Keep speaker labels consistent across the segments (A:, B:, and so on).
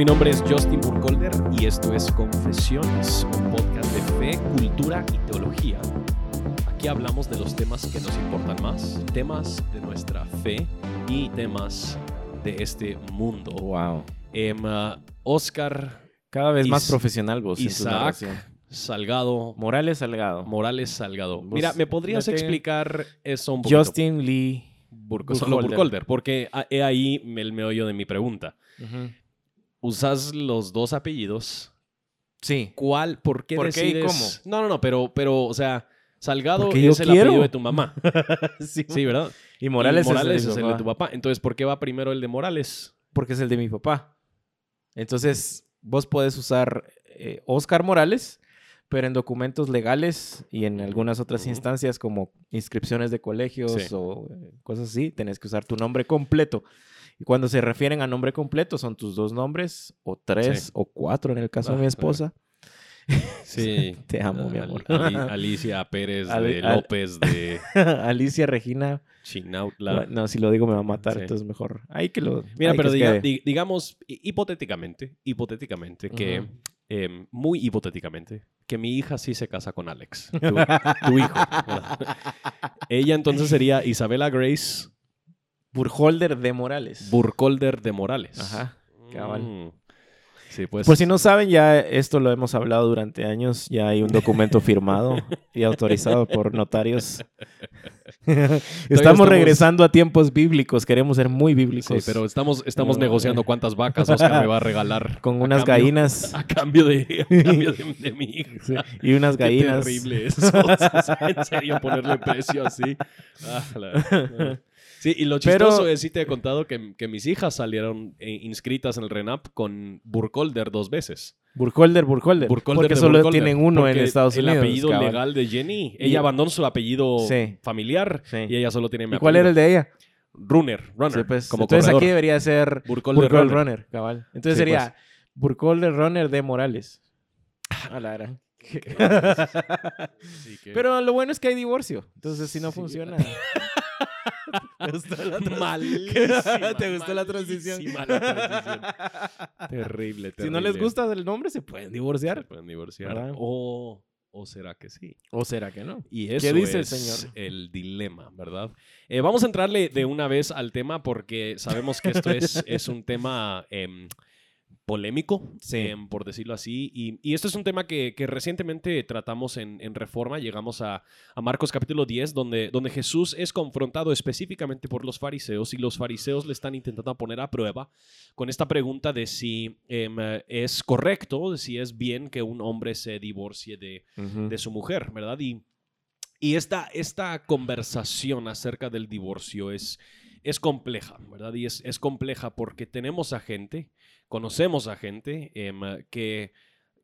A: Mi nombre es Justin Burkholder y esto es Confesiones, un podcast de fe, cultura y teología. Aquí hablamos de los temas que nos importan más, temas de nuestra fe y temas de este mundo.
B: Wow.
A: Em, uh, Oscar
B: Cada vez más
A: Is-
B: profesional vos. en tu
A: Isaac
B: narración.
A: Salgado
B: Morales Salgado.
A: Morales Salgado. Mira, ¿me podrías explicar eso un poquito?
B: Justin Lee.
A: Burko- solo
B: Burkholder.
A: Burkholder, porque he ahí el meollo de mi pregunta. Usas los dos apellidos.
B: Sí.
A: ¿Cuál? ¿Por qué
B: ¿Por qué y
A: decides? No, no, no, pero, pero, o sea, Salgado
B: Porque yo
A: es el
B: quiero.
A: apellido de tu mamá.
B: sí.
A: Sí, ¿verdad?
B: Y Morales,
A: Y Morales
B: es,
A: es
B: el de
A: tu papá. Entonces, ¿por qué va primero el de Morales?
B: Porque es el de mi papá. Entonces, vos podés usar eh, Oscar Morales, pero en documentos legales y en algunas otras instancias como inscripciones de colegios
A: Sí.
B: o eh, cosas así, tenés que usar tu nombre completo. Y cuando se refieren a nombre completo, son tus dos nombres, o tres,
A: Sí.
B: o cuatro en el caso de
A: Ah,
B: mi esposa.
A: Sí.
B: Te amo, mi amor.
A: Ali- Alicia Pérez de López de
B: Alicia Regina.
A: Chinautla.
B: No, si lo digo me va a matar,
A: Sí.
B: entonces mejor. Ahí que lo.
A: Mira, pero diga- di- digamos, hi- hipotéticamente, hipotéticamente, que, em, muy hipotéticamente, que mi hija sí se casa con Alex, tu, tu hijo. Ella entonces sería Isabela Grace
B: Burholder de Morales.
A: Burkholder de Morales.
B: Ajá, cabal.
A: Mm. Sí, pues.
B: Por si no saben, ya esto lo hemos hablado durante años. Ya hay un documento firmado y autorizado por notarios. Estamos
A: estamos-
B: regresando a tiempos bíblicos. Queremos ser muy
A: Sí,
B: bíblicos.
A: pero estamos, estamos
B: No,
A: negociando cuántas vacas Oscar me va a regalar.
B: con unas
A: cambio-
B: gallinas
A: A cambio de, a cambio de, de mi hija.
B: sí, y unas
A: Qué
B: gallinas.
A: terrible eso. En serio, ponerle precio así. Ah, la- Sí, y lo
B: Pero-
A: chistoso es, sí te he contado que, que mis hijas salieron eh, inscritas en el RENAP con Burkholder dos veces.
B: Burholder.
A: Burkholder
B: porque solo
A: Burkholder,
B: tienen uno en Estados
A: el
B: Unidos.
A: apellido
B: cabal.
A: legal de Jenny.
B: Y-
A: Ella abandonó su apellido
B: Sí.
A: familiar
B: Sí.
A: y ella solo tiene mi
B: ¿Y cuál era el
A: apellido.
B: de ella?
A: Runner, runner.
B: Sí, pues,
A: como
B: entonces
A: corredor.
B: aquí debería ser
A: Burkholder
B: Burkholder
A: runner.
B: Runner. cabal. Entonces sería Burkholder Runner de Morales. A la gran. Pero lo bueno es que hay divorcio. Entonces, si no funciona. ¿Te gustó la
A: Malísima,
B: ¿Te gustó la transición?
A: la transición. Terrible, terrible.
B: Si no les gusta el nombre, se pueden
A: Se
B: divorciar.
A: pueden divorciar.
B: ¿Verdad?
A: O, o será que sí.
B: ¿O será que no?
A: Y eso
B: dice el
A: es
B: señor?
A: el dilema, ¿verdad? Eh, vamos a entrarle de una vez al tema porque sabemos que esto es, es un tema em, polémico,
B: Sí.
A: em, por decirlo así. Y, y esto es un tema que, que recientemente tratamos en, en Reforma. Llegamos a, a Marcos capítulo 10, donde, donde Jesús es confrontado específicamente por los fariseos y los fariseos le están intentando poner a prueba con esta pregunta de si eh, es correcto, de si es bien que un hombre se divorcie de, de su mujer, ¿verdad? Y, y esta, esta conversación acerca del divorcio es, es compleja, ¿verdad? Y es, es compleja porque tenemos a gente, conocemos a gente em, que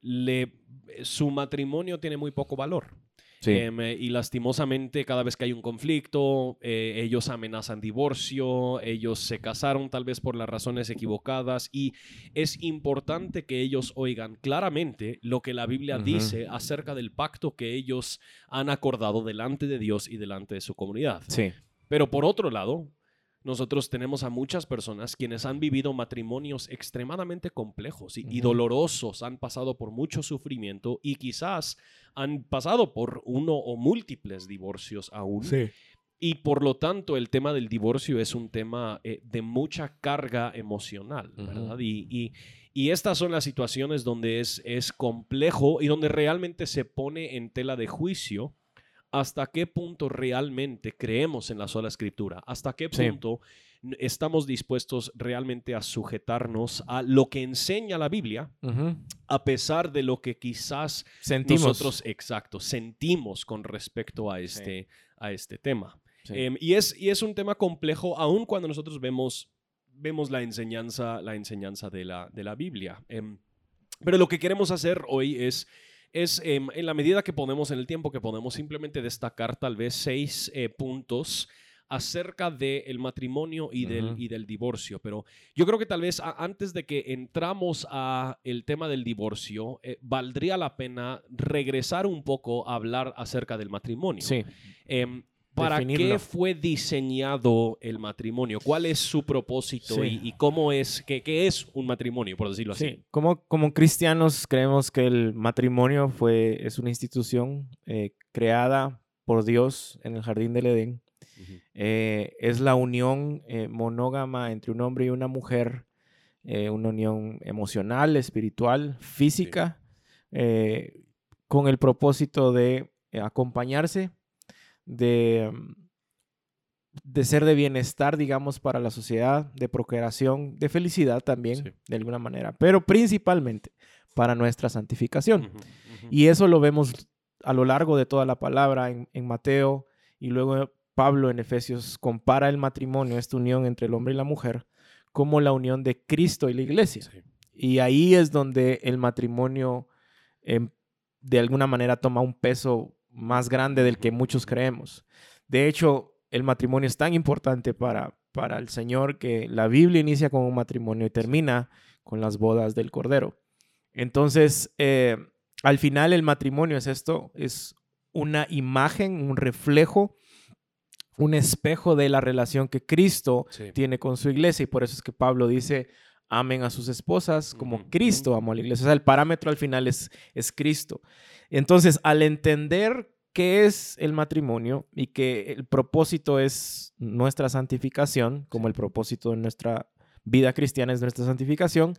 A: le, su matrimonio tiene muy poco valor.
B: Sí.
A: Em, eh, y lastimosamente cada vez que hay un conflicto, eh, ellos amenazan divorcio, ellos se casaron tal vez por las razones equivocadas y es importante que ellos oigan claramente lo que la Biblia dice acerca del pacto que ellos han acordado delante de Dios y delante de su comunidad.
B: sí.
A: Pero por otro lado, nosotros tenemos a muchas personas quienes han vivido matrimonios extremadamente complejos y, y
B: Ujú.
A: dolorosos, han pasado por mucho sufrimiento y quizás han pasado por uno o múltiples divorcios aún. Y por lo tanto, el tema del divorcio es un tema eh, de mucha carga emocional,
B: Ujú.
A: ¿verdad? Y, y- y estas son las situaciones donde es, es complejo y donde realmente se pone en tela de juicio hasta qué punto realmente creemos en la sola escritura, hasta qué punto estamos dispuestos realmente a sujetarnos a lo que enseña la Biblia, a pesar de lo que quizás
B: Sentimos.
A: nosotros, exacto, sentimos con respecto a este, a este tema.
B: Sí.
A: Em, y, es, y es un tema complejo, aun cuando nosotros vemos, vemos la enseñanza, la enseñanza de, la, de la Biblia. Em, pero lo que queremos hacer hoy es, es em, en la medida que podemos, en el tiempo que podemos, simplemente destacar tal vez seis eh, puntos acerca del matrimonio y, del,
B: Ujú.
A: y del divorcio. Pero yo creo que tal vez a- antes de que entramos a el tema del divorcio, eh, valdría la pena regresar un poco a hablar acerca del matrimonio.
B: Sí.
A: Em, ¿Para
B: definirlo.
A: qué fue diseñado el matrimonio? ¿Cuál es su propósito
B: Sí.
A: y, y cómo es, qué, qué es un matrimonio, por decirlo así?
B: Sí, como, como cristianos creemos que el matrimonio fue, es una institución eh, creada por Dios en el jardín del Edén. Eh, es la unión eh, monógama entre un hombre y una mujer, una unión emocional, espiritual, física, con el propósito de acompañarse, de, mm, de ser de bienestar, digamos, para la sociedad, de procreación, de felicidad también,
A: Sí.
B: de alguna manera, pero principalmente para nuestra santificación. Y eso lo vemos a lo largo de toda la palabra en, en Mateo y luego Pablo en Efesios compara el matrimonio, esta unión entre el hombre y la mujer, como la unión de Cristo y la iglesia.
A: Sí.
B: Y ahí es donde el matrimonio em, de alguna manera toma un peso más grande del que muchos creemos. De hecho, el matrimonio es tan importante para, para el Señor que la Biblia inicia con un matrimonio y termina con las bodas del Cordero. Entonces, eh, al final el matrimonio es esto, es una imagen, un reflejo, un espejo de la relación que Cristo
A: Sí.
B: tiene con su iglesia y por eso es que Pablo dice, amen a sus esposas como Cristo amó a la iglesia. O sea, el parámetro al final es, es Cristo. Entonces, al entender qué es el matrimonio y que el propósito es nuestra santificación, como el propósito de nuestra vida cristiana es nuestra santificación,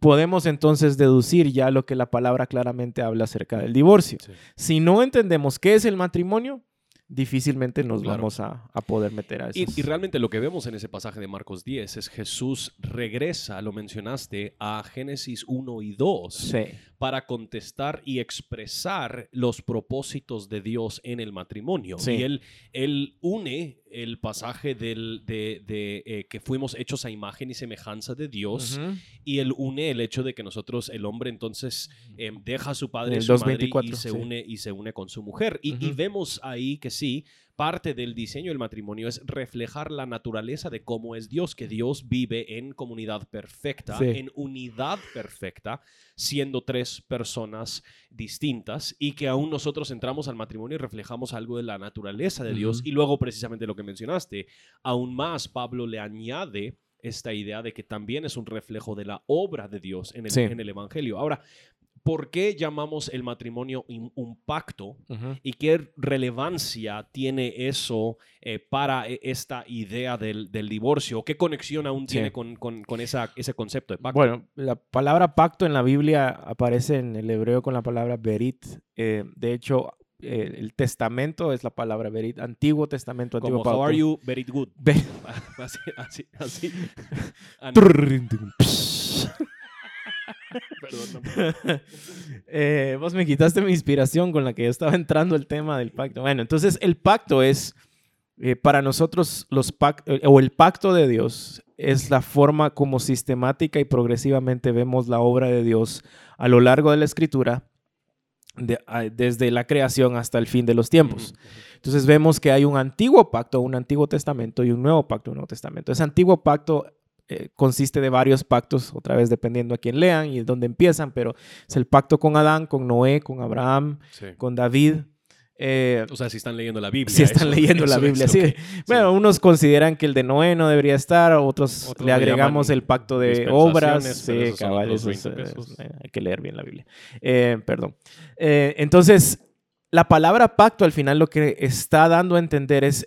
B: podemos entonces deducir ya lo que la palabra claramente habla acerca del divorcio.
A: Sí.
B: Si no entendemos qué es el matrimonio, difícilmente nos
A: Claro.
B: vamos a, a poder meter a eso.
A: Y, y realmente lo que vemos en ese pasaje de Marcos 10 es Jesús regresa, lo mencionaste, a Génesis 1 y 2
B: Sí,
A: para contestar y expresar los propósitos de Dios en el matrimonio.
B: Sí.
A: Y él, él une el pasaje del, de, de, eh, que fuimos hechos a imagen y semejanza de Dios y él une el hecho de que nosotros, el hombre, entonces eh, deja a su padre y su madre y
B: 2.24,
A: se,
B: sí.
A: une, y se une con su mujer. Y, y vemos ahí que sí, parte del diseño del matrimonio es reflejar la naturaleza de cómo es Dios, que Dios vive en comunidad perfecta,
B: Sí.
A: en unidad perfecta, siendo tres personas distintas y que aún nosotros entramos al matrimonio y reflejamos algo de la naturaleza de Dios. Y luego precisamente lo que mencionaste, aún más Pablo le añade esta idea de que también es un reflejo de la obra de Dios en el,
B: Sí.
A: en el Evangelio. Ahora, ¿por qué llamamos el matrimonio un, pacto y qué relevancia tiene eso eh, para eh, esta idea del, del divorcio? ¿Qué conexión aún
B: Sí.
A: tiene con, con- con esa, ese concepto de pacto?
B: Bueno, la palabra pacto en la Biblia aparece en el hebreo con la palabra berit. Eh, de hecho, eh, el testamento es la palabra berit. Antiguo testamento, antiguo
A: Como, how are
B: pacto.
A: you? Very good. Así, así, así. Perdón, no.
B: Eh, vos me quitaste mi inspiración con la que yo estaba entrando el tema del pacto. Bueno, entonces el pacto es, eh, para nosotros, los pac- eh, o el pacto de Dios es la forma como sistemática y progresivamente vemos la obra de Dios a lo largo de la escritura, de- a- desde la creación hasta el fin de los tiempos. Entonces vemos que hay un antiguo pacto, un antiguo testamento y un nuevo pacto, un nuevo testamento. Ese antiguo pacto eh, consiste de varios pactos, otra vez dependiendo a quién lean y dónde empiezan, pero es el pacto con Adán, con Noé, con Abraham,
A: Sí.
B: con David. Eh,
A: O sea, si están leyendo la Biblia.
B: si están
A: eso-
B: leyendo la Biblia, sí. Bueno, unos consideran que el de Noé no debería estar, otros,
A: Otros
B: le agregamos el pacto de obras. Sí,
A: esos son
B: cabal,
A: otros
B: eso es,
A: 20 pesos.
B: eh, hay que leer bien la Biblia. Eh, perdón. Eh, entonces, la palabra pacto al final lo que está dando a entender es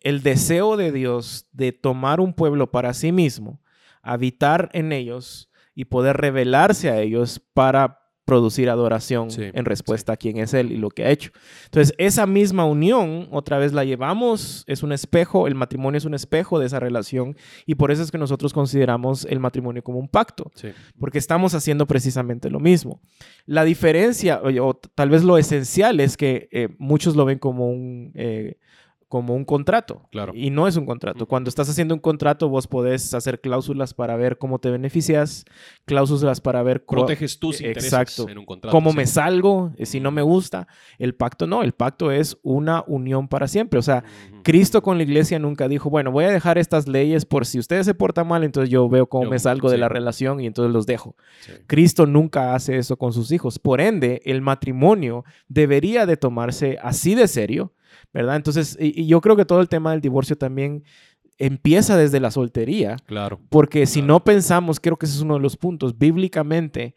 B: el deseo de Dios de tomar un pueblo para sí mismo, habitar en ellos y poder revelarse a ellos para producir adoración
A: Sí,
B: en respuesta a quién es Él y lo que ha hecho. Entonces, esa misma unión, otra vez la llevamos, es un espejo, el matrimonio es un espejo de esa relación y por eso es que nosotros consideramos el matrimonio como un pacto,
A: Sí.
B: porque estamos haciendo precisamente lo mismo. La diferencia, o, o tal vez lo esencial, es que eh, muchos lo ven como un... eh, como un contrato.
A: Claro.
B: Y no es un contrato. Cuando estás haciendo un contrato, vos podés hacer cláusulas para ver cómo te beneficias, cláusulas para ver cua-
A: Proteges tus intereses
B: Exacto.
A: en un contrato.
B: cómo
A: sí.
B: me salgo, eh, si no me gusta. El pacto no, el pacto es una unión para siempre. O sea. Cristo con la iglesia nunca dijo, bueno, voy a dejar estas leyes por si ustedes se portan mal, entonces yo veo cómo
A: Yo-
B: me salgo de la relación y entonces los dejo.
A: Sí.
B: Cristo nunca hace eso con sus hijos. Por ende, el matrimonio debería de tomarse así de serio ¿verdad? Entonces, y, y yo creo que todo el tema del divorcio también empieza desde la soltería,
A: Claro.
B: porque si
A: Claro.
B: no pensamos, creo que ese es uno de los puntos, bíblicamente,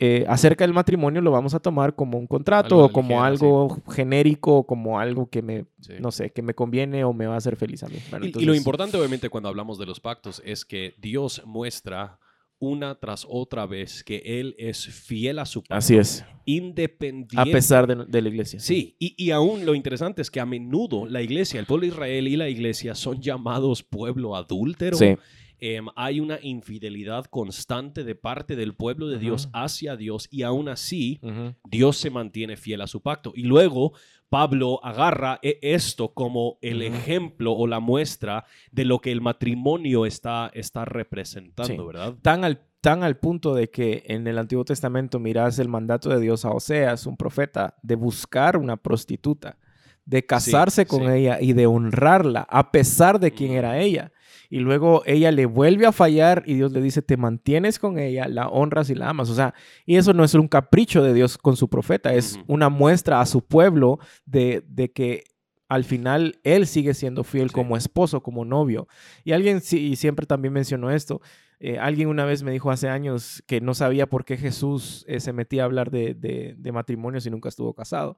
B: eh, acerca del matrimonio lo vamos a tomar como un contrato
A: Algo
B: o como algo genérico, o como algo que me,
A: Sí.
B: no sé, que me conviene o me va a hacer feliz a mí. Bueno,
A: Y- y, lo importante, obviamente, cuando hablamos de los pactos es que Dios muestra una tras otra vez que Él es fiel a su pacto.
B: Así es,
A: Independiente.
B: a pesar de, de la iglesia.
A: Sí, y, y aún lo interesante es que a menudo la iglesia, el pueblo de Israel y la iglesia son llamados pueblo adúltero.
B: Sí.
A: Em, hay una infidelidad constante de parte del pueblo de Dios hacia Dios y aún así. Dios se mantiene fiel a su pacto. Y luego Pablo agarra e- esto como el ejemplo o la muestra de lo que el matrimonio está, está representando,
B: Sí.
A: ¿verdad?
B: Tan al, tan al punto de que en el Antiguo Testamento miras el mandato de Dios a Oseas, un profeta, de buscar una prostituta, de casarse con
A: sí.
B: ella y de honrarla, a pesar de quién era ella. Y luego ella le vuelve a fallar y Dios le dice, te mantienes con ella, la honras y la amas. O sea, y eso no es un capricho de Dios con su profeta, es una muestra a su pueblo de, de que al final él sigue siendo fiel
A: Sí.
B: como esposo, como novio. Y alguien y siempre también mencionó esto. eh, alguien una vez me dijo hace años que no sabía por qué Jesús eh, se metía a hablar de, de, de matrimonio si nunca estuvo casado.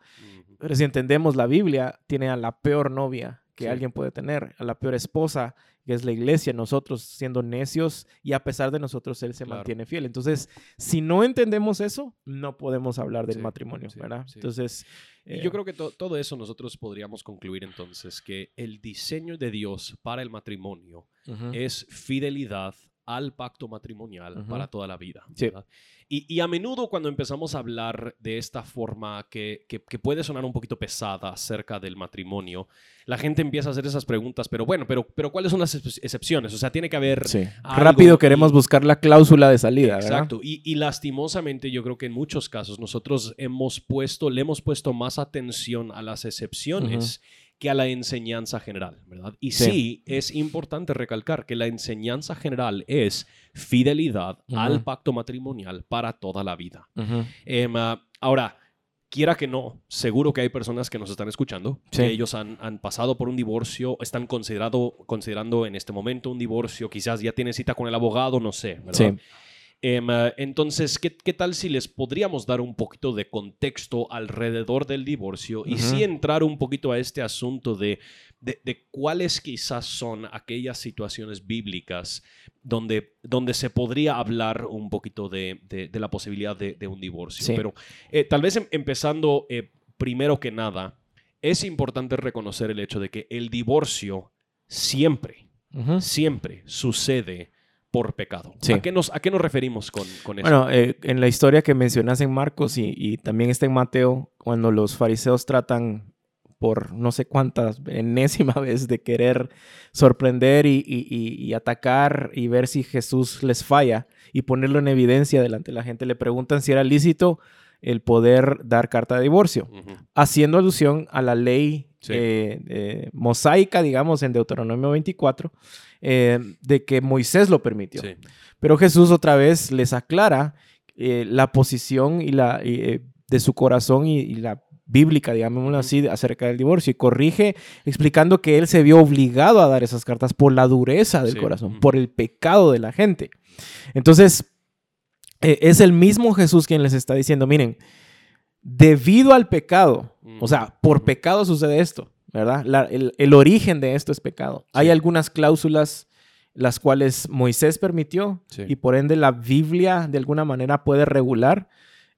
B: Pero si entendemos la Biblia, tiene a la peor novia que
A: Sí.
B: alguien puede tener, a la peor esposa, que es la iglesia, nosotros siendo necios y a pesar de nosotros Él se
A: Claro.
B: mantiene fiel. Entonces, si no entendemos eso, no podemos hablar del
A: Sí,
B: matrimonio,
A: sí,
B: ¿verdad?
A: sí.
B: Entonces,
A: Y
B: eh,
A: yo creo que to- todo eso nosotros podríamos concluir entonces que el diseño de Dios para el matrimonio es fidelidad al pacto matrimonial para toda la vida. Y, y a menudo cuando empezamos a hablar de esta forma que, que- que puede sonar un poquito pesada acerca del matrimonio, la gente empieza a hacer esas preguntas, pero bueno, pero, pero ¿cuáles son las ex- excepciones? O sea, tiene que haber...
B: sí.
A: algo
B: Rápido queremos
A: y-
B: buscar la cláusula de salida, ¿verdad?
A: Exacto. Y, y lastimosamente yo creo que en muchos casos nosotros hemos puesto, le hemos puesto más atención a las excepciones que a la enseñanza general, ¿verdad? Y sí.
B: Sí.
A: es importante recalcar que la enseñanza general es fidelidad al pacto matrimonial para toda la vida. Em, ah, ahora, quiera que no, seguro que hay personas que nos están escuchando,
B: Sí.
A: que ellos han, han pasado por un divorcio, están considerado, considerando en este momento un divorcio, quizás ya tienen cita con el abogado, no sé, ¿verdad?
B: Sí.
A: Entonces, ¿qué, qué tal si les podríamos dar un poquito de contexto alrededor del divorcio y
B: Ujú.
A: sí entrar un poquito a este asunto de, de, de cuáles quizás son aquellas situaciones bíblicas donde, donde se podría hablar un poquito de, de- la posibilidad de, un divorcio?
B: Sí.
A: Pero eh, tal vez em- empezando eh, primero que nada, es importante reconocer el hecho de que el divorcio siempre, siempre sucede por pecado.
B: Sí.
A: ¿A, qué nos, ¿A qué nos referimos con, con eso?
B: Bueno, eh, en la historia que mencionas en Marcos y, y también está en Mateo, cuando los fariseos tratan por no sé cuántas enésima vez de querer sorprender y, y- y- atacar y ver si Jesús les falla y ponerlo en evidencia delante de la gente, le preguntan si era lícito el poder dar carta de divorcio, haciendo alusión a la ley
A: Sí.
B: eh, eh, mosaica, digamos, en Deuteronomio 24, eh, de que Moisés lo permitió.
A: Sí.
B: Pero Jesús otra vez les aclara la posición y la, de su corazón y, y la bíblica, digámoslo así, acerca del divorcio y corrige explicando que él se vio obligado a dar esas cartas por la dureza del
A: Sí,
B: corazón, por el pecado de la gente. Entonces, eh, es el mismo Jesús quien les está diciendo, miren, debido al pecado, o sea, por pecado sucede esto, ¿verdad? La- el, el origen de esto es pecado. Hay algunas cláusulas las cuales Moisés permitió
A: Sí.
B: y por ende la Biblia de alguna manera puede regular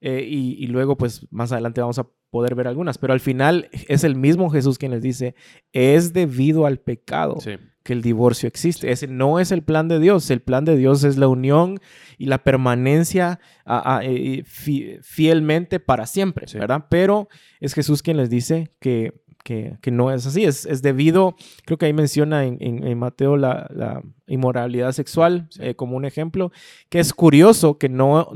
B: eh, y, y luego pues más adelante vamos a poder ver algunas, pero al final es el mismo Jesús quien les dice, es debido al pecado
A: Sí.
B: Que el divorcio existe. Ese no es el plan de Dios. El plan de Dios es la unión y la permanencia a- a- eh, fi- fielmente para siempre,
A: Sí.
B: ¿verdad? Pero es Jesús quien les dice que, que- que no es así. Es, es debido, creo que ahí menciona en, en- en Mateo la, la inmoralidad sexual
A: Sí.
B: eh, como un ejemplo, que es curioso que no...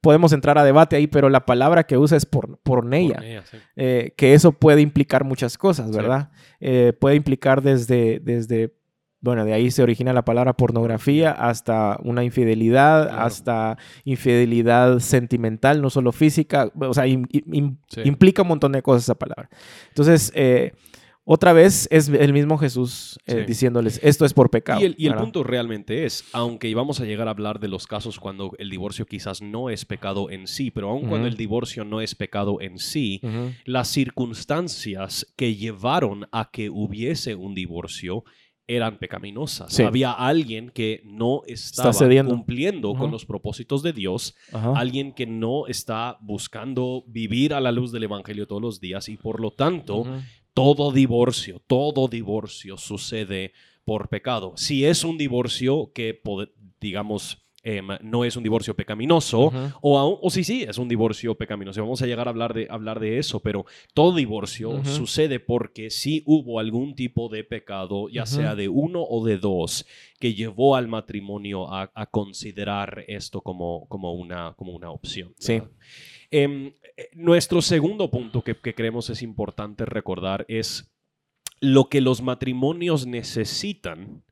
B: Podemos entrar a debate ahí, pero la palabra que usa es por, porneia
A: Pornea, sí.
B: eh, que eso puede implicar muchas cosas,
A: Sí.
B: ¿verdad? Eh, puede implicar desde, desde bueno, de ahí se origina la palabra pornografía hasta una infidelidad,
A: Claro.
B: hasta infidelidad sentimental, no solo física, o sea,
A: Sí.
B: implica un montón de cosas esa palabra. Entonces, eh, otra vez es el mismo Jesús eh,
A: Sí.
B: diciéndoles, esto es por pecado.
A: Y el, y el
B: ¿verdad?
A: punto realmente es, aunque íbamos a llegar a hablar de los casos cuando el divorcio quizás no es pecado en sí, pero aun cuando el divorcio no es pecado en sí, las circunstancias que llevaron a que hubiese un divorcio eran pecaminosas.
B: Sí.
A: Había alguien que no estaba
B: cediendo.
A: cumpliendo con los propósitos de Dios, alguien que no está buscando vivir a la luz del Evangelio todos los días y por lo tanto. Todo divorcio, todo divorcio sucede por pecado. Si es un divorcio que, digamos, em, no es un divorcio pecaminoso, o, aún- o sí, sí, es un divorcio pecaminoso. Vamos a llegar a hablar de, hablar de eso, pero todo divorcio sucede porque sí hubo algún tipo de pecado, ya sea de uno o de dos, que llevó al matrimonio a, a considerar esto como, como, una, como una opción.
B: Sí.
A: ¿verdad? Eh, nuestro segundo punto que creemos es importante recordar es lo que los matrimonios necesitan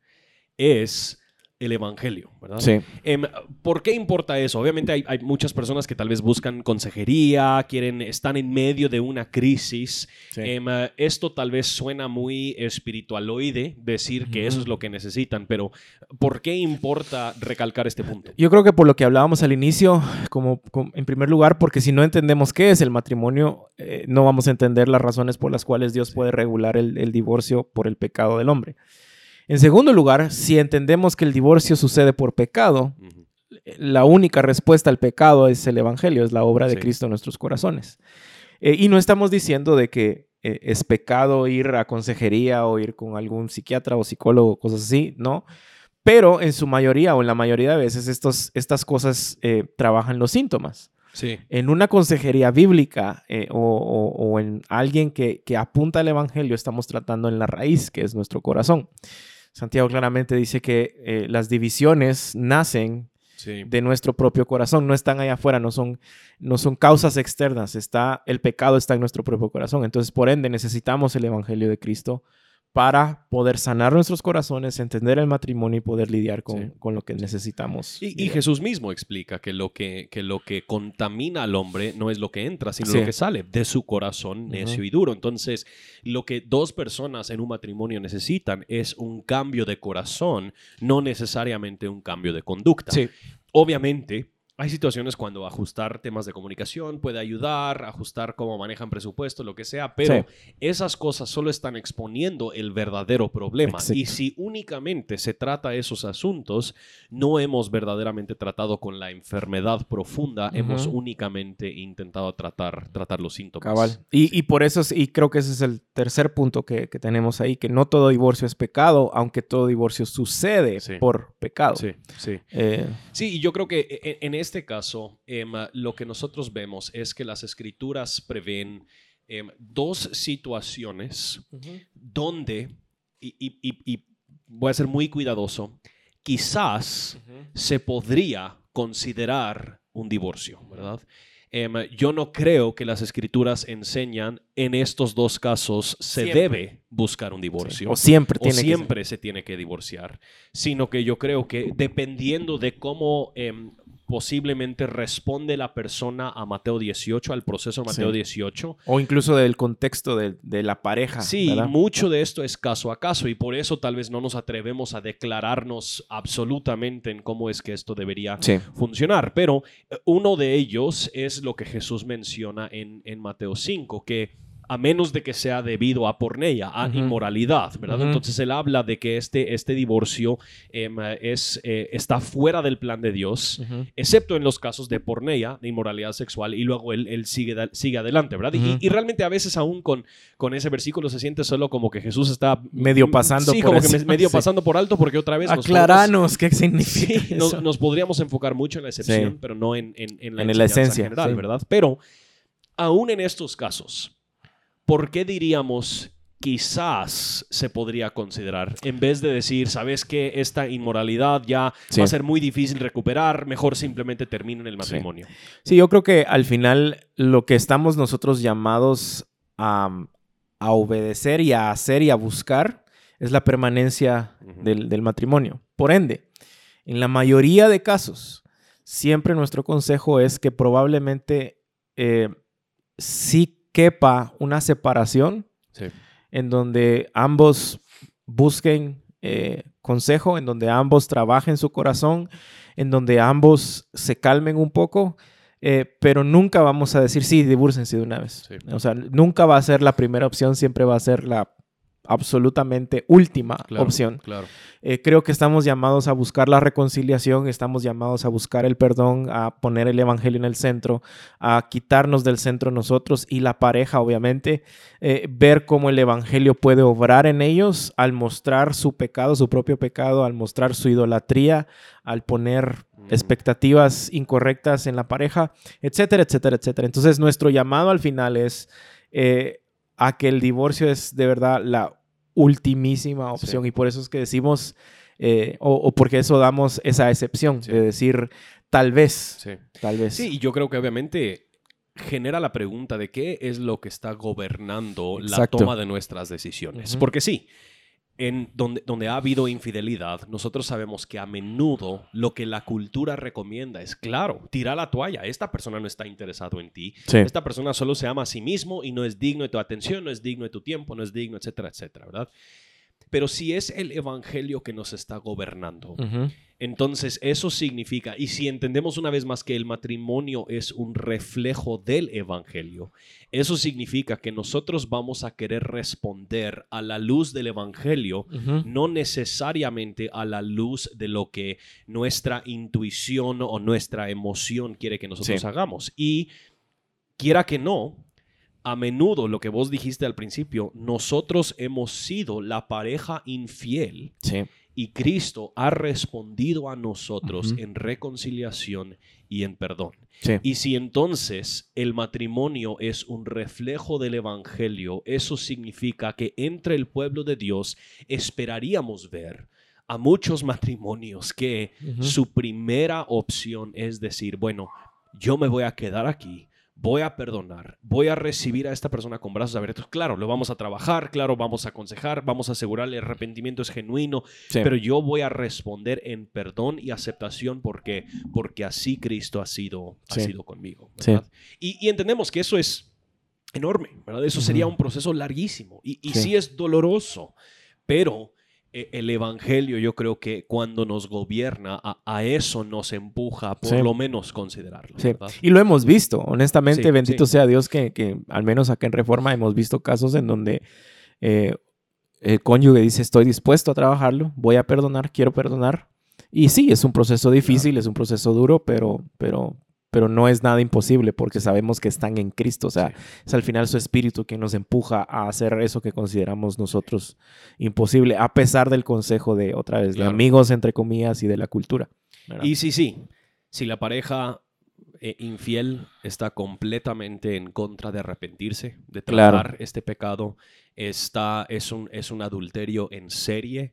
A: es el evangelio, ¿verdad?
B: Sí.
A: Em, ¿Por qué importa eso? Obviamente hay, hay muchas personas que tal vez buscan consejería, quieren, están en medio de una crisis.
B: Sí.
A: Em, eh, esto tal vez suena muy espiritualoide decir que eso es lo que necesitan, pero ¿por qué importa recalcar este punto?
B: Yo creo que por lo que hablábamos al inicio, como, como- en primer lugar, porque si no entendemos qué es el matrimonio, eh, no vamos a entender las razones por las cuales Dios puede regular el, el divorcio por el pecado del hombre. En segundo lugar, si entendemos que el divorcio sucede por pecado, la única respuesta al pecado es el Evangelio, es la obra de
A: Sí.
B: Cristo en nuestros corazones. Eh, y no estamos diciendo de que eh, es pecado ir a consejería o ir con algún psiquiatra o psicólogo, cosas así, ¿no? Pero en su mayoría o en la mayoría de veces estos, estas cosas eh, trabajan los síntomas.
A: Sí,
B: En una consejería bíblica eh, o, o- o en alguien que, que apunta al Evangelio, estamos tratando en la raíz, que es nuestro corazón. Santiago claramente dice que eh, las divisiones nacen
A: sí.
B: de nuestro propio corazón, no están allá afuera, no son, no son causas externas, está, el pecado está en nuestro propio corazón. Entonces, por ende, necesitamos el Evangelio de Cristo para poder sanar nuestros corazones, entender el matrimonio y poder lidiar con,
A: Sí.
B: con lo que necesitamos.
A: Y. Jesús mismo explica que lo que, que lo que contamina al hombre no es lo que entra, sino
B: Sí.
A: lo que sale de su corazón necio y duro. Entonces, lo que dos personas en un matrimonio necesitan es un cambio de corazón, no necesariamente un cambio de conducta.
B: Sí.
A: Obviamente, hay situaciones cuando ajustar temas de comunicación puede ayudar, ajustar cómo manejan presupuesto, lo que sea, pero esas cosas solo están exponiendo el verdadero problema.
B: Exacto.
A: Y si únicamente se trata esos asuntos, no hemos verdaderamente tratado con la enfermedad profunda, hemos únicamente intentado tratar, tratar los síntomas.
B: Cabal. Y, y por eso, es- y creo que ese es el tercer punto que, que tenemos ahí, que no todo divorcio es pecado, aunque todo divorcio sucede
A: Sí.
B: por pecado.
A: Sí, sí.
B: Eh,
A: Sí, y yo creo que e- en este caso, em, lo que nosotros vemos es que las escrituras prevén em, dos situaciones donde, y, y- y- y voy a ser muy cuidadoso, quizás se podría considerar un divorcio, ¿verdad? Em, yo no creo que las escrituras enseñan en estos dos casos se
B: Siempre.
A: debe buscar un divorcio
B: O siempre
A: o
B: que
A: siempre se tiene que divorciar, sino que yo creo que dependiendo de cómo posiblemente responde la persona a Mateo 18, al proceso de Mateo
B: Sí.
A: 18,
B: O incluso del contexto de, de la pareja.
A: Sí,
B: ¿verdad?
A: mucho de esto es caso a caso y por eso tal vez no nos atrevemos a declararnos absolutamente en cómo es que esto debería
B: Sí.
A: funcionar. Pero eh, uno de ellos es lo que Jesús menciona en, en Mateo 5, que a menos de que sea debido a porneia, a
B: Ujú.
A: inmoralidad, ¿verdad?
B: Ujú.
A: Entonces él habla de que este, este divorcio em, es, eh, está fuera del plan de Dios
B: Ujú.
A: excepto en los casos de porneia, de inmoralidad sexual, y luego él, él sigue, sigue adelante, ¿verdad? Y- y, realmente a veces aún con, con ese versículo se siente solo como que Jesús está...
B: Medio pasando
A: Sí,
B: por
A: como que
B: encima,
A: medio
B: sí.
A: pasando por alto porque otra vez... nos
B: Aclaranos qué significa
A: Sí, nos,
B: eso.
A: nos podríamos enfocar mucho en la excepción, pero no en, en- en la,
B: En la esencia,
A: general,
B: sí.
A: ¿verdad? Pero aún en estos casos, ¿por qué diríamos quizás se podría considerar? En vez de decir, ¿sabes qué? Esta inmoralidad ya
B: Sí.
A: va a ser muy difícil recuperar, mejor simplemente terminen el matrimonio.
B: Sí, yo creo que al final lo que estamos nosotros llamados a, a obedecer y a hacer y a buscar, es la permanencia del matrimonio. Por ende, en la mayoría de casos, siempre nuestro consejo es que probablemente eh, sí quepa una separación
A: Sí.
B: en donde ambos busquen eh, consejo, en donde ambos trabajen su corazón, en donde ambos se calmen un poco, eh, pero nunca vamos a decir, sí, divórcense de una vez.
A: Sí.
B: O sea, nunca va a ser la primera opción, siempre va a ser la absolutamente última
A: Claro,
B: opción.
A: Claro.
B: Eh, creo que estamos llamados a buscar la reconciliación, estamos llamados a buscar el perdón, a poner el evangelio en el centro, a quitarnos del centro nosotros y la pareja, obviamente, eh, ver cómo el evangelio puede obrar en ellos al mostrar su pecado, su propio pecado, al mostrar su idolatría, al poner expectativas incorrectas en la pareja, etcétera, etcétera, etcétera. Entonces, nuestro llamado al final es eh, a que el divorcio es de verdad la ultimísima opción y por eso es que decimos, eh, o, o porque eso damos esa excepción
A: Sí.
B: de decir, tal vez,
A: Sí.
B: tal vez.
A: Sí, y yo creo que obviamente genera la pregunta de qué es lo que está gobernando
B: Exacto.
A: la toma de nuestras decisiones. Porque sí, en donde, donde ha habido infidelidad, nosotros sabemos que a menudo lo que la cultura recomienda es, claro, tira la toalla. Esta persona no está interesado en ti.
B: Sí.
A: Esta persona solo se ama a sí mismo y no es digno de tu atención, no es digno de tu tiempo, no es digno, etcétera, etcétera, ¿verdad? Pero si es el evangelio que nos está gobernando, entonces, eso significa, y si entendemos una vez más que el matrimonio es un reflejo del Evangelio, eso significa que nosotros vamos a querer responder a la luz del Evangelio, no necesariamente a la luz de lo que nuestra intuición o nuestra emoción quiere que nosotros
B: Sí.
A: hagamos. Y quiera que no, a menudo lo que vos dijiste al principio, nosotros hemos sido la pareja infiel
B: Sí.
A: y Cristo ha respondido a nosotros en reconciliación y en perdón.
B: Sí.
A: Y si entonces el matrimonio es un reflejo del Evangelio, eso significa que entre el pueblo de Dios esperaríamos ver a muchos matrimonios que su primera opción es decir, bueno, yo me voy a quedar aquí, voy a perdonar, voy a recibir a esta persona con brazos abiertos. Claro, lo vamos a trabajar, claro, vamos a aconsejar, vamos a asegurarle el arrepentimiento es genuino,
B: Sí.
A: pero yo voy a responder en perdón y aceptación porque, porque así Cristo ha sido, ha sido conmigo. Y, y entendemos que eso es enorme, ¿verdad? Eso sería un proceso larguísimo y, y
B: Sí.
A: es doloroso, pero el Evangelio yo creo que cuando nos gobierna, a, a eso nos empuja por
B: Sí.
A: lo menos considerarlo.
B: Sí. Y lo hemos visto, honestamente,
A: Sí,
B: bendito sea Dios que, que al menos acá en Reforma hemos visto casos en donde eh, el cónyuge dice estoy dispuesto a trabajarlo, voy a perdonar, quiero perdonar. Y sí, es un proceso difícil, es un proceso duro, pero, pero, pero no es nada imposible porque sabemos que están en Cristo. O sea,
A: Sí.
B: es al final su espíritu quien nos empuja a hacer eso que consideramos nosotros imposible, a pesar del consejo de, otra vez,
A: Claro.
B: de amigos, entre comillas, y de la cultura. ¿verdad?
A: Y sí, sí, si la pareja eh, infiel está completamente en contra de arrepentirse, de
B: Claro.
A: tratar este pecado, está, es, un, es un adulterio en serie,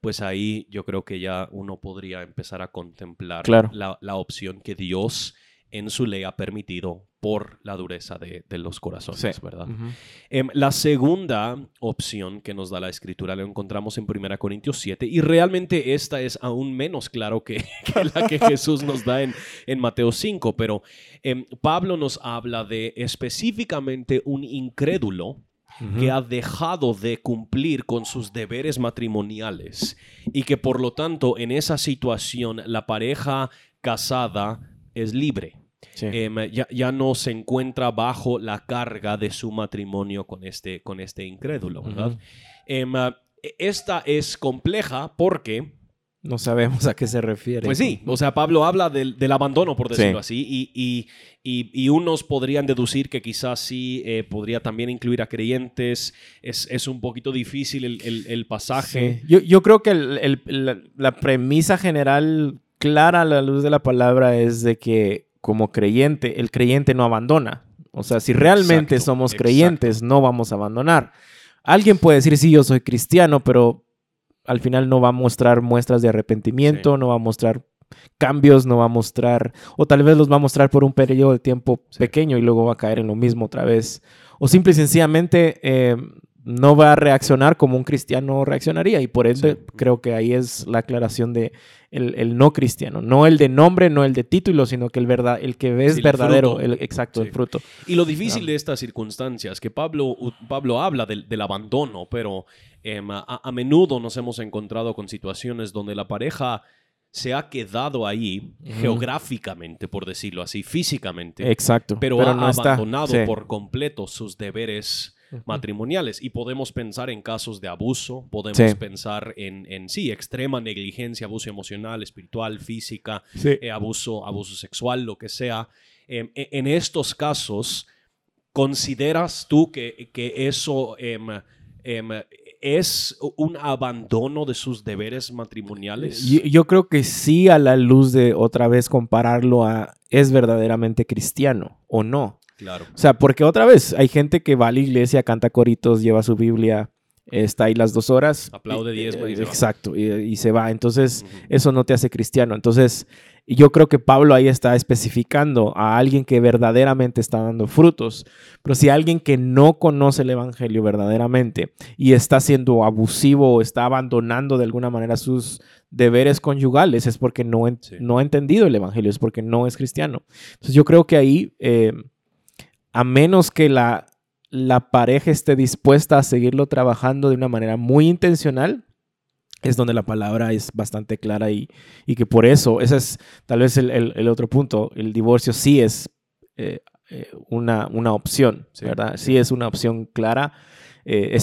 A: pues ahí yo creo que ya uno podría empezar a contemplar
B: Claro.
A: la, la opción que Dios en su ley ha permitido por la dureza de, de los corazones,
B: Sí.
A: ¿verdad? Em, la segunda opción que nos da la escritura lo encontramos en 1 Corintios 7 y realmente esta es aún menos claro que, que la que Jesús nos da en, en Mateo 5, pero em, Pablo nos habla de específicamente un incrédulo que ha dejado de cumplir con sus deberes matrimoniales y que por lo tanto en esa situación la pareja casada es libre.
B: Sí.
A: Em, ya, ya no se encuentra bajo la carga de su matrimonio con este, con este incrédulo, ¿verdad?
B: Ujú.
A: Em, ah, esta es compleja porque,
B: No sabemos a qué se refiere.
A: pues sí, o sea, Pablo habla del, del abandono, por decirlo
B: Sí.
A: así, y, y- y- y unos podrían deducir que quizás sí eh, podría también incluir a creyentes. Es, es un poquito difícil el, el- el pasaje.
B: Sí. Yo, yo creo que el- la, la premisa general clara a la luz de la palabra es de que como creyente, el creyente no abandona. O sea, si realmente
A: Exacto,
B: somos
A: exacto.
B: creyentes, no vamos a abandonar. Alguien puede decir, sí, yo soy cristiano, pero al final no va a mostrar muestras de arrepentimiento,
A: Sí.
B: no va a mostrar cambios, no va a mostrar, o tal vez los va a mostrar por un periodo de tiempo
A: Sí.
B: pequeño y luego va a caer en lo mismo otra vez. O simple y sencillamente eh, no va a reaccionar como un cristiano reaccionaría. Y por ende, creo que ahí es la aclaración de el, no cristiano. No el de nombre, no el de título, sino que el, verdad, el que es verdadero, el, exacto, el fruto.
A: Y lo difícil de estas circunstancias, que Pablo, Pablo habla del, abandono, pero em, a, menudo nos hemos encontrado con situaciones donde la pareja se ha quedado ahí geográficamente, por decirlo así, físicamente.
B: Exacto.
A: Pero, ha abandonado por completo sus deberes matrimoniales. Y podemos pensar en casos de abuso, podemos pensar en, en, sí, extrema negligencia, abuso emocional, espiritual, física, eh, abuso, abuso sexual, lo que sea. Em, e, en estos casos, ¿consideras tú que, que eso em, em, es un abandono de sus deberes matrimoniales?
B: Yo, creo que sí, a la luz de otra vez compararlo a es verdaderamente cristiano o no.
A: Claro.
B: O sea, porque otra vez hay gente que va a la iglesia, canta coritos, lleva su Biblia, está ahí las dos horas.
A: Aplaude diez,
B: y, Exacto, y, se va. Entonces, eso no te hace cristiano. Entonces, yo creo que Pablo ahí está especificando a alguien que verdaderamente está dando frutos. Pero si alguien que no conoce el Evangelio verdaderamente y está siendo abusivo o está abandonando de alguna manera sus deberes conyugales, es porque no, no ha entendido el Evangelio, es porque no es cristiano. Entonces, yo creo que ahí... Eh, a menos que la, la pareja esté dispuesta a seguirlo trabajando de una manera muy intencional, es donde la palabra es bastante clara y, y que por eso, ese es tal vez el, otro punto, el divorcio sí es eh, eh, una, una opción, ¿verdad? Sí es una opción clara eh,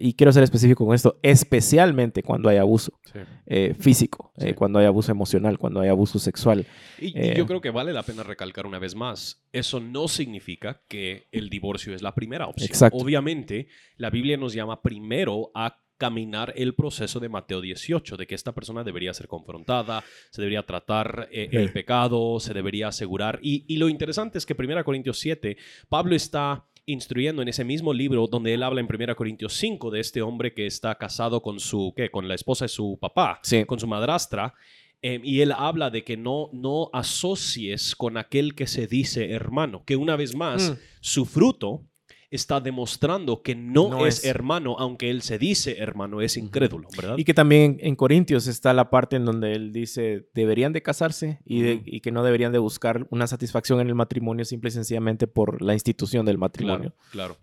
B: y quiero ser específico con esto, especialmente cuando hay abuso eh, físico, eh, cuando hay abuso emocional, cuando hay abuso sexual.
A: Y, yo creo que vale la pena recalcar una vez más, eso no significa que el divorcio es la primera opción. Obviamente, la Biblia nos llama primero a caminar el proceso de Mateo 18, de que esta persona debería ser confrontada, se debería tratar el pecado, se debería asegurar. Y, y, lo interesante es que 1 Corintios 7, Pablo está instruyendo en ese mismo libro donde él habla en 1 Corintios 5 de este hombre que está casado con su, ¿qué? Con la esposa de su papá, con su madrastra. Em, y él habla de que no, no asocies con aquel que se dice hermano, que una vez más, mm. su fruto está demostrando que no, es, hermano, aunque él se dice hermano, es incrédulo, ¿verdad?
B: Y que también en Corintios está la parte en donde él dice, deberían de casarse y, que no deberían de buscar una satisfacción en el matrimonio simple y sencillamente por la institución del matrimonio.
A: Claro,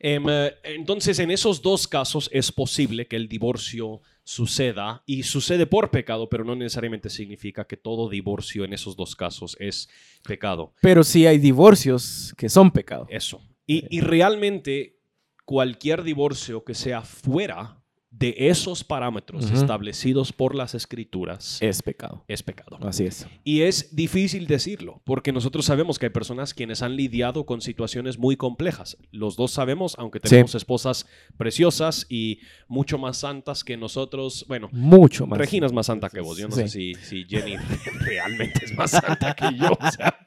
A: em, eh, entonces, en esos dos casos es posible que el divorcio suceda y sucede por pecado, pero no necesariamente significa que todo divorcio en esos dos casos es pecado.
B: Pero sí hay divorcios que son pecado.
A: Eso. Y, realmente cualquier divorcio que sea fuera de esos parámetros establecidos por las escrituras
B: es pecado.
A: Es pecado.
B: Así es.
A: Y es difícil decirlo, porque nosotros sabemos que hay personas quienes han lidiado con situaciones muy complejas. Los dos sabemos, aunque tenemos esposas preciosas y mucho más santas que nosotros, bueno,
B: mucho más.
A: Regina es más santa que vos. Yo no sé si, si, Jenny realmente es más santa que yo,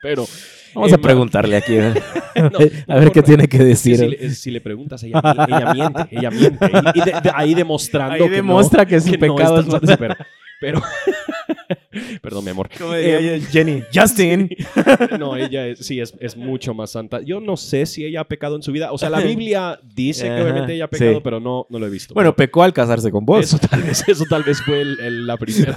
A: pero
B: Vamos a preguntarle aquí. ¿eh? a ver qué tiene que decir.
A: Si, le, preguntas, ella, ella miente, ella miente. Y, ahí demostrando
B: ahí demuestra que, es un pecado.
A: es pero Perdón, mi amor.
B: ¿Cómo eh, Jenny? Justin.
A: no, ella sí es, mucho más santa. Yo no sé si ella ha pecado en su vida. O sea, la Biblia dice que obviamente ella ha pecado, pero no, no lo he visto.
B: Bueno, pecó al casarse con vos.
A: Eso tal vez, eso tal vez fue la primera.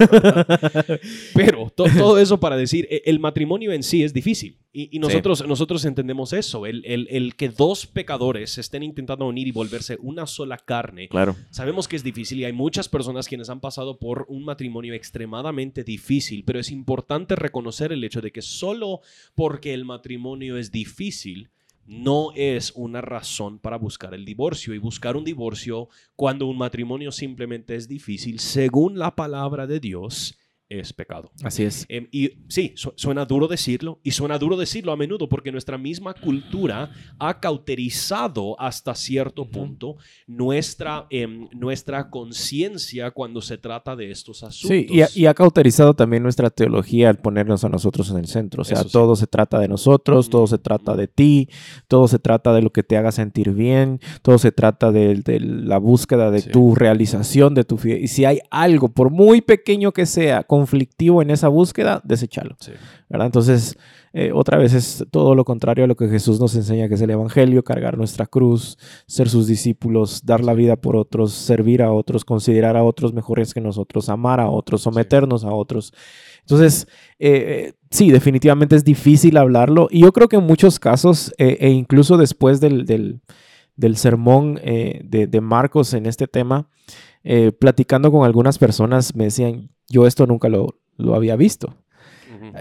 A: pero todo eso para decir, e, el matrimonio en sí es difícil. Y, nosotros, nosotros entendemos eso. El, el, que dos pecadores estén intentando unir y volverse una sola carne.
B: Claro.
A: Sabemos que es difícil y hay muchas personas quienes han pasado por un matrimonio extremadamente difícil pero es importante reconocer el hecho de que solo porque el matrimonio es difícil, no es una razón para buscar el divorcio. Y buscar un divorcio cuando un matrimonio simplemente es difícil, según la palabra de Dios, es pecado.
B: Así es.
A: Em, y sí, suena duro decirlo, y suena duro decirlo a menudo porque nuestra misma cultura ha cauterizado hasta cierto punto nuestra, em, nuestra conciencia cuando se trata de estos asuntos.
B: Sí, y ha, cauterizado también nuestra teología al ponernos a nosotros en el centro. O sea, todo se trata de nosotros, todo se trata de ti, todo se trata de lo que te haga sentir bien, todo se trata de, la búsqueda de tu realización, de tu Y si hay algo, por muy pequeño que sea, conflictivo en esa búsqueda, desechalo.
A: Sí.
B: ¿verdad? Entonces, eh, otra vez es todo lo contrario a lo que Jesús nos enseña, que es el Evangelio, cargar nuestra cruz, ser sus discípulos, dar la vida por otros, servir a otros, considerar a otros mejores que nosotros, amar a otros, someternos a otros. Entonces, eh, sí, definitivamente es difícil hablarlo y yo creo que en muchos casos, eh, e incluso después del, del, del sermón eh, de, de Marcos en este tema, eh, platicando con algunas personas me decían, yo esto nunca lo, lo había visto.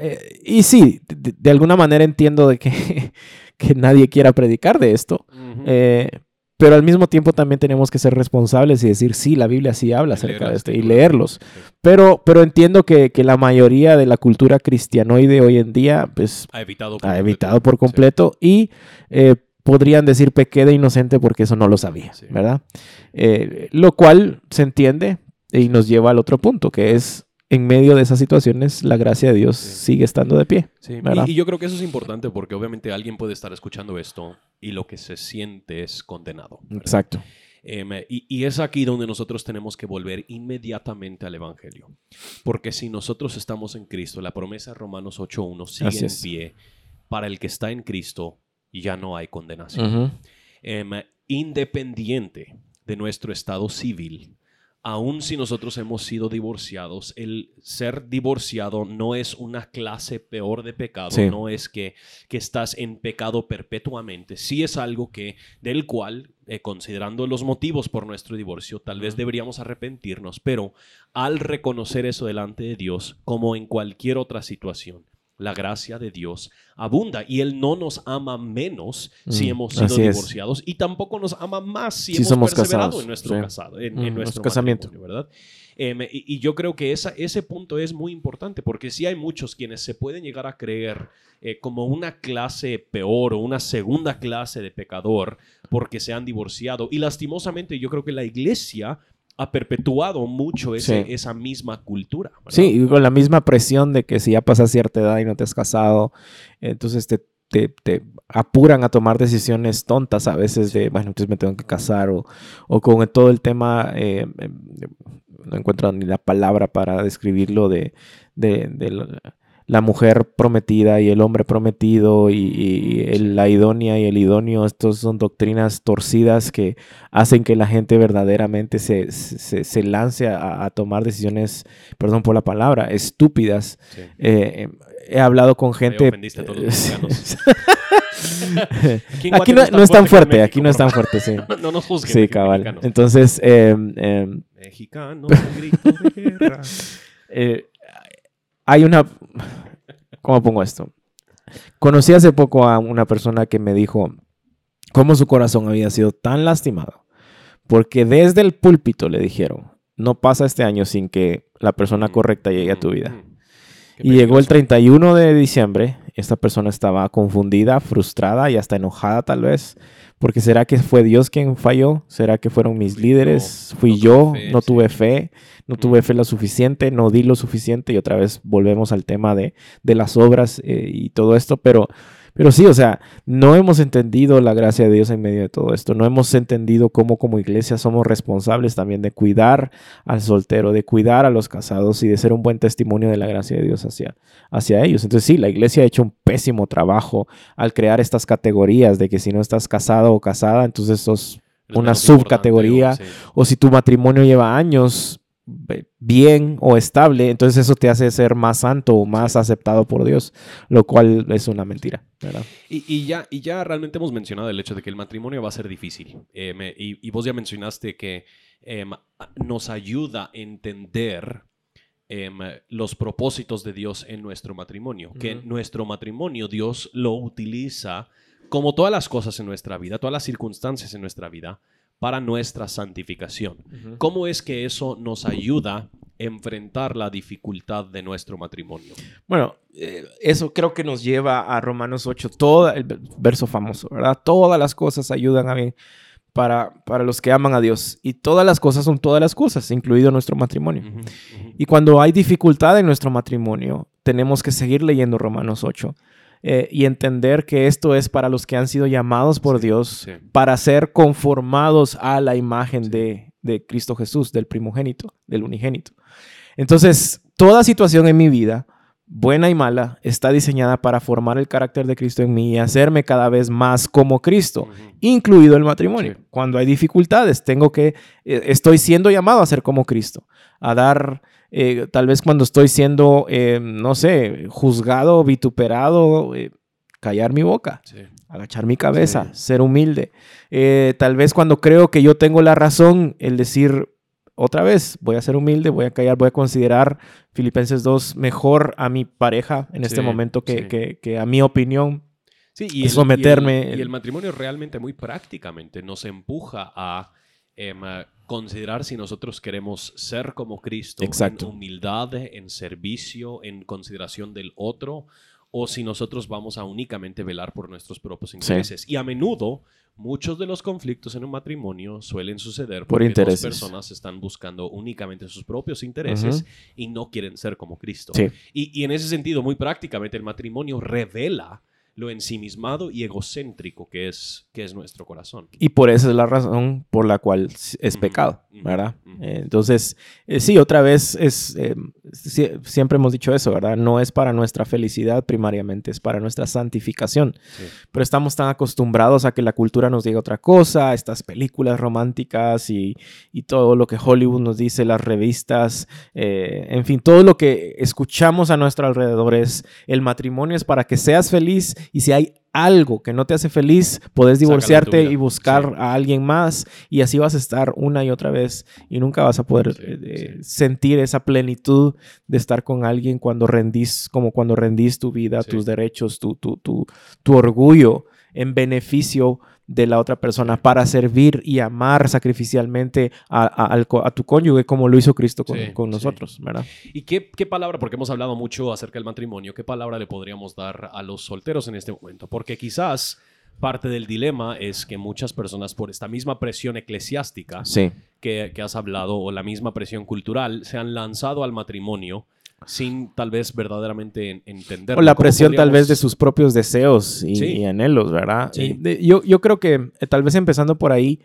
B: Eh, y sí, de, de alguna manera entiendo de que, que nadie quiera predicar de esto, eh, pero al mismo tiempo también tenemos que ser responsables y decir, sí, la Biblia sí habla acerca de esto y leerlos. Pero, pero entiendo que, que la mayoría de la cultura cristianoide hoy en día, pues,
A: Ha evitado por
B: ha
A: completo.
B: evitado por
A: Sí.
B: completo y eh, podrían decir pequé de inocente porque eso no lo sabía,
A: Sí.
B: ¿verdad? Eh, lo cual se entiende y nos lleva al otro punto, que es en medio de esas situaciones la gracia de Dios
A: Sí.
B: sigue estando de pie.
A: Sí,
B: ¿verdad?
A: y, y yo creo que eso es importante porque obviamente alguien puede estar escuchando esto y lo que se siente es condenado. ¿verdad?
B: Exacto.
A: Em, y, y es aquí donde nosotros tenemos que volver inmediatamente al Evangelio. Porque si nosotros estamos en Cristo, la promesa de Romanos 8.1 sigue en pie. Para el que está en Cristo ya no hay condenación. Em, independiente de nuestro estado civil, aun si nosotros hemos sido divorciados, el ser divorciado no es una clase peor de pecado,
B: Sí.
A: no es que, que estás en pecado perpetuamente, sí es algo que del cual, eh, considerando los motivos por nuestro divorcio, tal vez deberíamos arrepentirnos, pero al reconocer eso delante de Dios, como en cualquier otra situación, la gracia de Dios abunda y Él no nos ama menos si
B: Mm,
A: hemos sido
B: es.
A: divorciados y tampoco nos ama más si,
B: Si
A: hemos
B: somos
A: perseverado
B: casados,
A: en nuestro
B: sí.
A: casado, en,
B: Mm,
A: nuestro
B: nuestro casamiento.
A: ¿verdad? Em, y, y yo creo que esa, ese punto es muy importante porque sí hay muchos quienes se pueden llegar a creer eh, como una clase peor o una segunda clase de pecador porque se han divorciado y lastimosamente yo creo que la iglesia ha perpetuado mucho ese-
B: Sí.
A: esa misma cultura. ¿verdad?
B: Sí, y con la misma presión de que si ya pasas cierta edad y no te has casado, entonces te, te- te apuran a tomar decisiones tontas a veces de, bueno, entonces me tengo que casar o, o con todo el tema, eh, eh, no encuentro ni la palabra para describirlo de, de- de la- mujer prometida y el hombre prometido y, y el- la idónea y el idóneo, estos son doctrinas torcidas que hacen que la gente verdaderamente se, se, se lance a, a tomar decisiones, perdón por la palabra, estúpidas.
A: Sí.
B: Eh, he hablado con gente...
A: ofendiste a todos los mexicanos. Aquí,
B: no, no es tan fuerte, aquí no es tan fuerte, sí.
A: No nos juzguen.
B: Sí, cabal.
A: mexicanos.
B: Entonces, em,
A: Mexicanos, grito de guerra.
B: eh, hay una... ¿Cómo pongo esto? Conocí hace poco a una persona que me dijo cómo su corazón había sido tan lastimado. Porque desde el púlpito le dijeron, no pasa este año sin que la persona
A: Mm,
B: correcta llegue a tu vida.
A: mm.
B: Y llegó el
A: peligroso.
B: 31 de diciembre. Esta persona estaba confundida, frustrada y hasta enojada tal vez. Porque ¿será que fue Dios quien falló? ¿Será que fueron mis líderes? ¿Fui
A: no
B: yo?
A: fe,
B: ¿No
A: sí.
B: tuve fe? ¿No tuve
A: Mm.
B: fe lo suficiente? ¿No di lo suficiente? Y otra vez volvemos al tema de, de las obras eh, y todo esto. Pero, pero sí, o sea, no hemos entendido la gracia de Dios en medio de todo esto. No hemos entendido cómo como iglesia somos responsables también de cuidar al soltero, de cuidar a los casados y de ser un buen testimonio de la gracia de Dios hacia, hacia ellos. Entonces sí, la iglesia ha hecho un pésimo trabajo al crear estas categorías de que si no estás casado o casada, entonces sos una subcategoría.
A: o- sí.
B: o si tu matrimonio lleva años bien o estable, entonces eso te hace ser más santo o más aceptado por Dios, lo cual es una mentira, ¿verdad?
A: Y, y ya, y ya realmente hemos mencionado el hecho de que el matrimonio va a ser difícil. Eh, me- y, y vos ya mencionaste que a- nos ayuda a entender em, los propósitos de Dios en nuestro matrimonio. Que
B: Ujú.
A: nuestro matrimonio Dios lo utiliza como todas las cosas en nuestra vida, todas las circunstancias en nuestra vida, para nuestra santificación. ¿Cómo es que eso nos ayuda enfrentar la dificultad de nuestro matrimonio?
B: Bueno, eh, eso creo que nos lleva a Romanos 8, todo el ve- verso famoso, ¿verdad? Todas las cosas ayudan a bien para, para los que aman a Dios. Y todas las cosas son todas las cosas, incluido nuestro matrimonio. Y cuando hay dificultad en nuestro matrimonio, tenemos que seguir leyendo Romanos 8 eh, y entender que esto es para los que han sido llamados por
A: Sí,
B: Dios
A: sí.
B: para ser conformados a la imagen de, de Cristo Jesús, del primogénito, del unigénito. Entonces, toda situación en mi vida, buena y mala, está diseñada para formar el carácter de Cristo en mí y hacerme cada vez más como Cristo, incluido el matrimonio.
A: Sí.
B: Cuando hay dificultades, tengo que, eh, estoy siendo llamado a ser como Cristo, a dar, eh, tal vez cuando estoy siendo, eh, no sé, juzgado, vituperado, callar mi boca
A: Sí.
B: agachar mi cabeza,
A: Sí.
B: ser humilde. Eh, tal vez cuando creo que yo tengo la razón, el decir otra vez, voy a ser humilde, voy a callar, voy a considerar Filipenses 2 mejor a mi pareja en este momento que,
A: sí.
B: que- que a mi opinión.
A: Sí, y
B: Es someterme-
A: Y el, y el matrimonio realmente muy prácticamente nos empuja a em, a considerar si nosotros queremos ser como Cristo
B: Exacto.
A: en humildad, en servicio, en consideración del otro, o si nosotros vamos a únicamente velar por nuestros propios intereses. Y a menudo muchos de los conflictos en un matrimonio suelen suceder
B: Por
A: porque
B: intereses.
A: dos personas están buscando únicamente sus propios intereses y no quieren ser como Cristo.
B: Sí.
A: Y, y en ese sentido, muy prácticamente, el matrimonio revela lo ensimismado y egocéntrico que es, que es nuestro corazón.
B: Y por esa es la razón por la cual es pecado, ¿verdad? Eh, entonces, eh, sí, otra vez es, eh, sie- siempre hemos dicho eso, ¿verdad? No es para nuestra felicidad primariamente, es para nuestra santificación.
A: Sí.
B: pero estamos tan acostumbrados a que la cultura nos diga otra cosa, estas películas románticas y, y todo lo que Hollywood nos dice, las revistas, eh, en fin, todo lo que escuchamos a nuestro alrededor es el matrimonio es para que seas feliz y si hay algo que no te hace feliz,
A: tu
B: divorciarte y buscar
A: Sí.
B: a alguien más y así vas a estar una y otra vez y nunca vas a poder
A: Sí,
B: eh, eh,
A: sí.
B: sentir esa plenitud de estar con alguien cuando rendís, como cuando rendís tu vida, tus derechos, tu, tu, tu, tu orgullo en beneficio de la otra persona para servir y amar sacrificialmente a, a- a tu cónyuge como lo hizo Cristo con,
A: Sí,
B: con
A: sí.
B: nosotros, ¿verdad?
A: ¿Y qué, qué palabra, porque hemos hablado mucho acerca del matrimonio, qué palabra le podríamos dar a los solteros en este momento? Porque quizás parte del dilema es que muchas personas por esta misma presión eclesiástica
B: Sí,
A: que, que has hablado o la misma presión cultural se han lanzado al matrimonio sin tal vez verdaderamente en- entender.
B: o la presión tal vez de sus propios deseos y,
A: Sí.
B: y anhelos, ¿verdad?
A: Sí.
B: Y de- yo, yo creo que eh, tal vez empezando por ahí,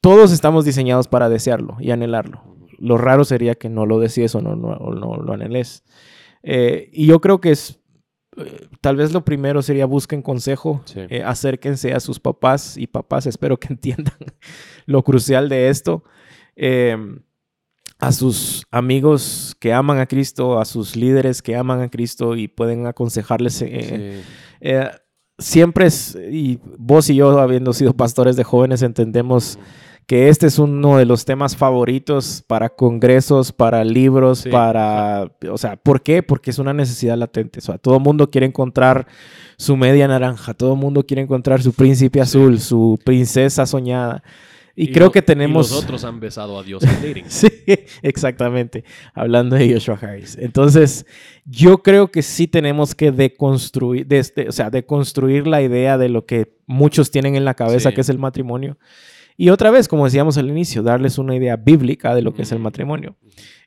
B: todos estamos diseñados para desearlo y anhelarlo. Lo raro sería que no lo desees o no, no, o no lo anheles. Eh, y yo creo que es, eh, tal vez lo primero sería busquen consejo,
A: Sí.
B: eh, acérquense a sus papás y papás, espero que entiendan lo crucial de esto. Eh, a sus amigos que aman a Cristo, a sus líderes que aman a Cristo y pueden aconsejarles. eh, eh, siempre es, y vos y yo, habiendo sido pastores de jóvenes, entendemos que este es uno de los temas favoritos para congresos, para libros,
A: Sí,
B: para, o sea, ¿por qué? Porque es una necesidad latente. O sea, todo el mundo quiere encontrar su media naranja, todo el mundo quiere encontrar su príncipe azul, su princesa soñada. Y, creo
A: lo-
B: que tenemos...
A: Y los otros han besado a Dios en dating.
B: Sí, exactamente. Hablando de Joshua Harris. Entonces, yo creo que sí tenemos que deconstruir, desde, o sea, deconstruir la idea de lo que muchos tienen en la cabeza,
A: Sí.
B: que es el matrimonio. Y otra vez, como decíamos al inicio, darles una idea bíblica de lo que es el matrimonio.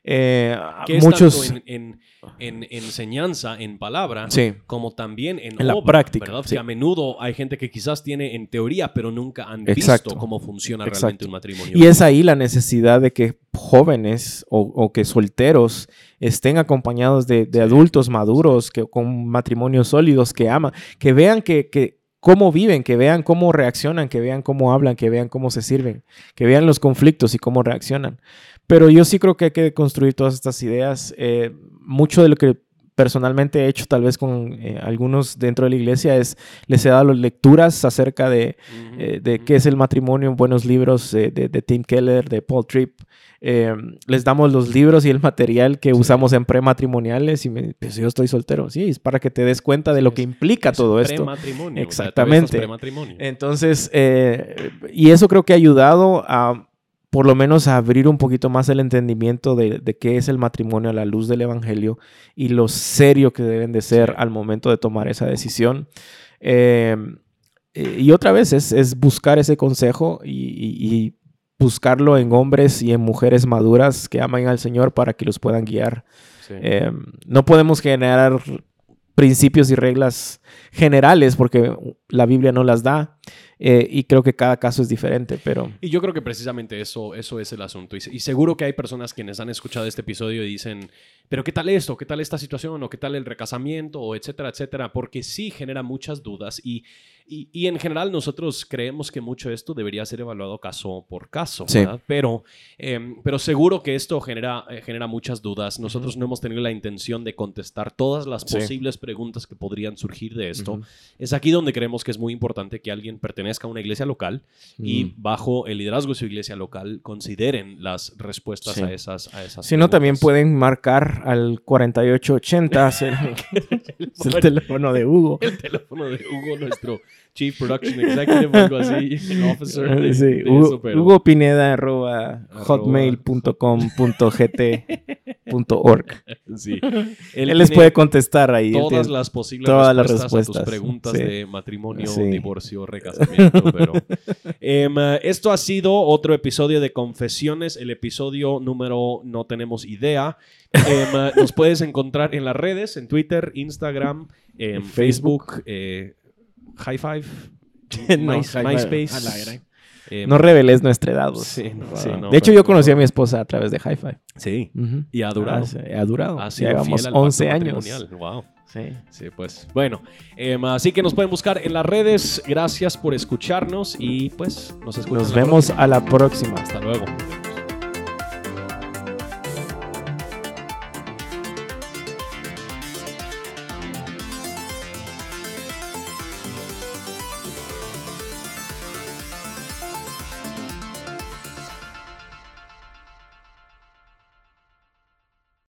B: Eh,
A: Que es
B: muchos...
A: tanto en, en- en enseñanza, en palabra,
B: Sí.
A: como también en,
B: En la práctica, sí.
A: A menudo hay gente que quizás tiene en teoría, pero nunca han
B: Exacto.
A: visto cómo funciona
B: Exacto.
A: realmente un matrimonio.
B: Y es ahí la necesidad de que jóvenes o, o que solteros estén acompañados de, adultos maduros, que, con matrimonios sólidos, que aman, que vean que, que cómo viven, que vean cómo reaccionan, que vean cómo hablan, que vean cómo se sirven, que vean los conflictos y cómo reaccionan. Pero yo sí creo que hay que construir todas estas ideas. Eh, mucho de lo que personalmente he hecho tal vez con eh, algunos dentro de la iglesia es les he dado lecturas acerca de, eh, de qué es el matrimonio, buenos libros eh, de, de Tim Keller, de Paul Tripp. Eh, les damos los libros y el material que
A: Sí.
B: usamos en prematrimoniales y me, pues yo estoy soltero. Sí, es para que te des cuenta de lo que implica
A: Es
B: todo esto.
A: Prematrimonio. o sea,
B: Exactamente. Entonces, eh, y eso creo que ha ayudado a, por lo menos, abrir un poquito más el entendimiento de, de qué es el matrimonio a la luz del Evangelio y lo serio que deben de ser al momento de tomar esa decisión. Eh, y otra vez es, es buscar ese consejo y, y- y buscarlo en hombres y en mujeres maduras que aman al Señor para que los puedan guiar.
A: Sí.
B: Eh, no podemos generar principios y reglas generales porque la Biblia no las da. Eh, y creo que cada caso es diferente, pero...
A: Y yo creo que precisamente eso, eso es el asunto. Y, y, seguro que hay personas quienes han escuchado este episodio y dicen, pero ¿qué tal esto? ¿Qué tal esta situación? ¿O qué tal el recasamiento? O etcétera, etcétera. Porque sí genera muchas dudas y y, en general nosotros creemos que mucho esto debería ser evaluado caso por caso, ¿verdad? Pero, em, pero seguro que esto genera, eh, genera muchas dudas. Nosotros no hemos tenido la intención de contestar todas las posibles preguntas que podrían surgir de esto. Es aquí donde creemos que es muy importante que alguien pertenezca a una iglesia local y mm. bajo el liderazgo de su iglesia local consideren las respuestas a esas, a esas
B: Si no, también pueden marcar al 4880 el, el teléfono de Hugo.
A: El teléfono de Hugo, nuestro Chief Production Executive o algo así, officer.
B: sí, Hugo, Hugo, Pineda arroba, hotmail.com.gt.org. Sí. Él, les puede contestar ahí.
A: Todas las posibles todas respuestas, las respuestas a tus preguntas de matrimonio, divorcio, recasamiento. pero, em, esto ha sido otro episodio de Confesiones, el episodio número no tenemos idea. Em, nos puedes encontrar en las redes, en Twitter, Instagram, en Facebook, eh, High Five, MySpace.
B: Eh, no reveles nuestra edad. de hecho, yo conocí a mi esposa a través de High Five.
A: Sí. Y ha durado.
B: Ah, ha durado. Ha Llevamos 11 años.
A: Wow. Sí. Sí, pues. Bueno, em, así que nos pueden buscar en las redes. Gracias por escucharnos y pues nos escuchamos.
B: Nos vemos a la próxima.
A: Hasta luego.